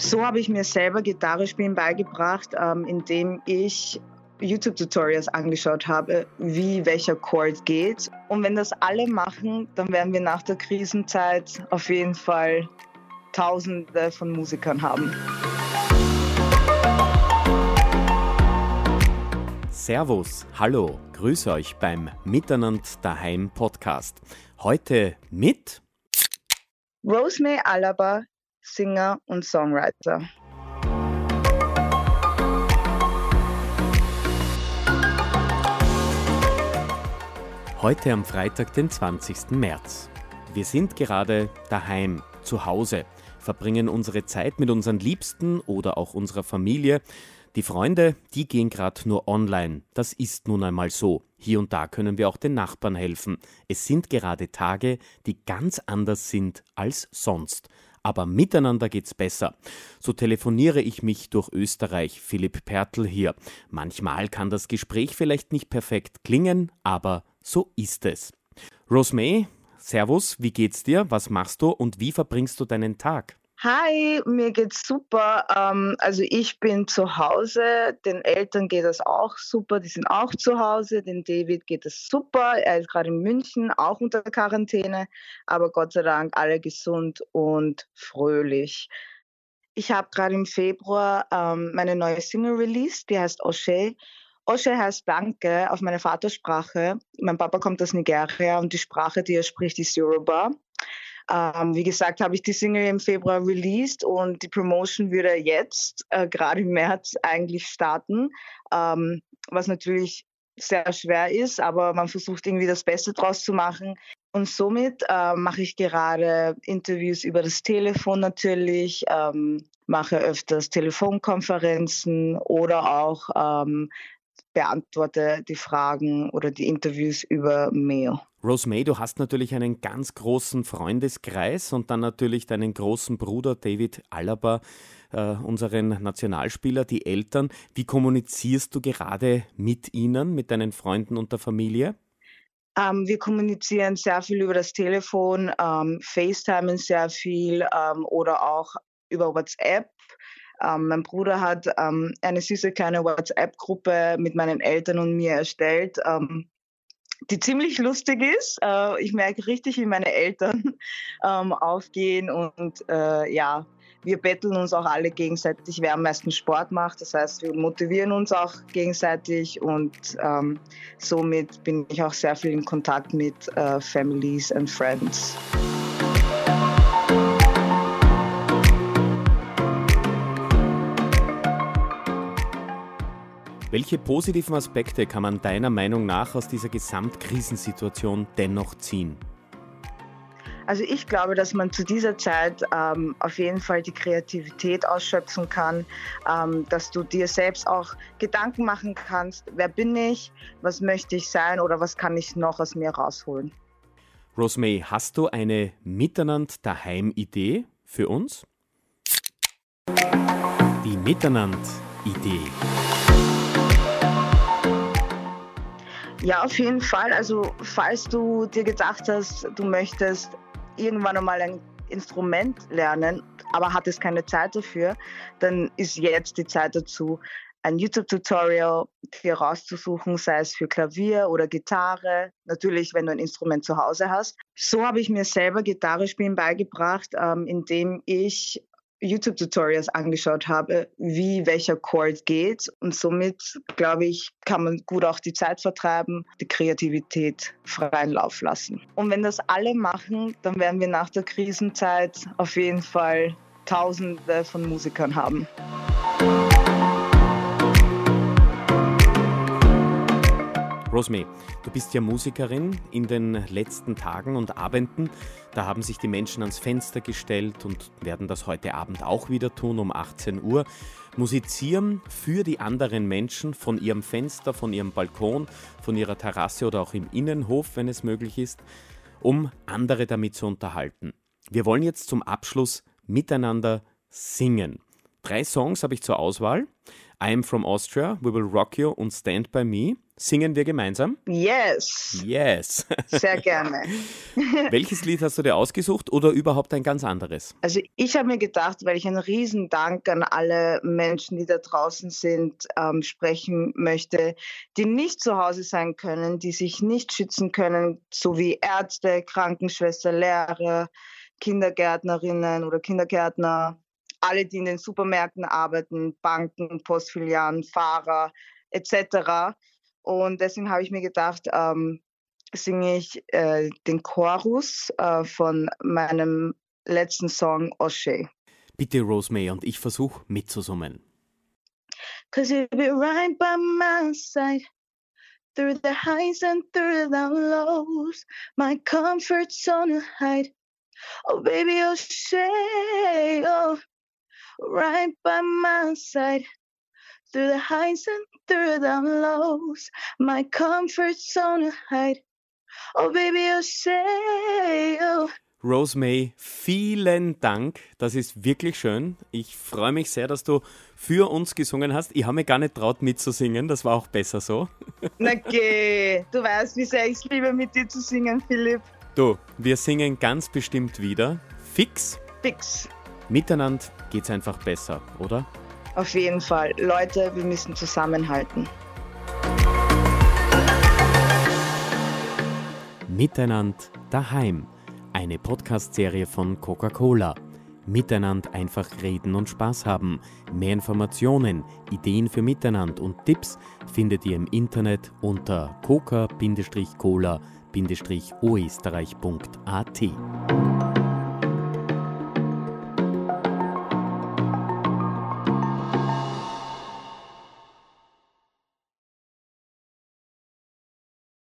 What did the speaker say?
So habe ich mir selber Gitarre spielen beigebracht, ähm, indem ich YouTube-Tutorials angeschaut habe, wie welcher Chord geht. Und wenn das alle machen, dann werden wir nach der Krisenzeit auf jeden Fall Tausende von Musikern haben. Servus, hallo, grüße euch beim Miteinand daheim Podcast. Heute mit Rosemary Alaba, Singer und Songwriter. Heute am Freitag, den 20. März. Wir sind gerade daheim, zu Hause, verbringen unsere Zeit mit unseren Liebsten oder auch unserer Familie. Die Freunde, die gehen gerade nur online. Das ist nun einmal so. Hier und da können wir auch den Nachbarn helfen. Es sind gerade Tage, die ganz anders sind als sonst. Aber miteinander geht's besser. So telefoniere ich mich durch Österreich. Philipp Pertl hier. Manchmal kann das Gespräch vielleicht nicht perfekt klingen, aber so ist es. Rosemay, Servus, wie geht's dir? Was machst du und wie verbringst du deinen Tag? Hi, mir geht's super. Ähm, also ich bin zu Hause, den Eltern geht es auch super, die sind auch zu Hause, den David geht es super, er ist gerade in München, auch unter Quarantäne, aber Gott sei Dank alle gesund und fröhlich. Ich habe gerade im Februar ähm, meine neue Single released, die heißt O'Shea Osche heißt Danke auf meiner Vatersprache. Mein Papa kommt aus Nigeria und die Sprache, die er spricht, ist Yoruba. Ähm, wie gesagt, habe ich die Single im Februar released und die Promotion würde jetzt, äh, gerade im März, eigentlich starten, ähm, was natürlich sehr schwer ist, aber man versucht irgendwie das Beste draus zu machen. Und somit äh, mache ich gerade Interviews über das Telefon natürlich, ähm, mache öfters Telefonkonferenzen oder auch ähm, beantworte die Fragen oder die Interviews über Mail. Rosemary, du hast natürlich einen ganz großen Freundeskreis und dann natürlich deinen großen Bruder David Alaba, äh, unseren Nationalspieler, die Eltern. Wie kommunizierst du gerade mit ihnen, mit deinen Freunden und der Familie? Ähm, wir kommunizieren sehr viel über das Telefon, ähm, FaceTimen sehr viel ähm, oder auch über WhatsApp. Ähm, mein Bruder hat ähm, eine süße kleine WhatsApp-Gruppe mit meinen Eltern und mir erstellt, ähm, die ziemlich lustig ist. Äh, ich merke richtig, wie meine Eltern ähm, aufgehen und äh, ja, wir betteln uns auch alle gegenseitig, wer am meisten Sport macht. Das heißt, wir motivieren uns auch gegenseitig und ähm, somit bin ich auch sehr viel in Kontakt mit äh, Families and Friends. Welche positiven Aspekte kann man deiner Meinung nach aus dieser Gesamtkrisensituation dennoch ziehen? Also ich glaube, dass man zu dieser Zeit ähm, auf jeden Fall die Kreativität ausschöpfen kann, ähm, dass du dir selbst auch Gedanken machen kannst, wer bin ich, was möchte ich sein oder was kann ich noch aus mir rausholen. Rosemary, hast du eine Miteinander daheim Idee für uns? Die Miteinander Idee. Ja, auf jeden Fall. Also falls du dir gedacht hast, du möchtest irgendwann einmal ein Instrument lernen, aber hattest keine Zeit dafür, dann ist jetzt die Zeit dazu, ein YouTube-Tutorial dir rauszusuchen, sei es für Klavier oder Gitarre, natürlich, wenn du ein Instrument zu Hause hast. So habe ich mir selber Gitarre spielen beigebracht, ähm, indem ich YouTube-Tutorials angeschaut habe, wie welcher Chord geht. Und somit, glaube ich, kann man gut auch die Zeit vertreiben, die Kreativität freien Lauf lassen. Und wenn das alle machen, dann werden wir nach der Krisenzeit auf jeden Fall Tausende von Musikern haben. Rosemary, du bist ja Musikerin. In den letzten Tagen und Abenden, da haben sich die Menschen ans Fenster gestellt und werden das heute Abend auch wieder tun um 18 Uhr. Musizieren für die anderen Menschen von ihrem Fenster, von ihrem Balkon, von ihrer Terrasse oder auch im Innenhof, wenn es möglich ist, um andere damit zu unterhalten. Wir wollen jetzt zum Abschluss miteinander singen. Drei Songs habe ich zur Auswahl. I'm from Austria, We Will Rock You und Stand By Me. Singen wir gemeinsam? Yes. Yes. Sehr gerne. Welches Lied hast du dir ausgesucht oder überhaupt ein ganz anderes? Also ich habe mir gedacht, weil ich einen riesen Dank an alle Menschen, die da draußen sind, ähm, sprechen möchte, die nicht zu Hause sein können, die sich nicht schützen können, so wie Ärzte, Krankenschwester, Lehrer, Kindergärtnerinnen oder Kindergärtner, alle, die in den Supermärkten arbeiten, Banken, Postfilialen, Fahrer etc. Und deswegen habe ich mir gedacht, ähm, singe ich äh, den Chorus äh, von meinem letzten Song O'Shea. Bitte Rosemary und ich versuche mitzusummen. Cause you'll be right by my side Through the highs and through the lows My comfort zone to hide Oh baby O'Shea oh Right by my side through the highs and through the lows, my comfort zone to hide. Oh, baby, you say, oh. Rosemary, vielen Dank. Das ist wirklich schön. Ich freue mich sehr, dass du für uns gesungen hast. Ich habe mir gar nicht traut mitzusingen, das war auch besser so. Na geh, du weißt, wie sehr ich es liebe, mit dir zu singen, Philipp. Du, wir singen ganz bestimmt wieder. Fix. Fix. Miteinander geht's einfach besser, oder? Auf jeden Fall. Leute, wir müssen zusammenhalten. Miteinander daheim. Eine Podcast-Serie von Coca-Cola. Miteinander einfach reden und Spaß haben. Mehr Informationen, Ideen für Miteinander und Tipps findet ihr im Internet unter coca-cola-oesterreich.at.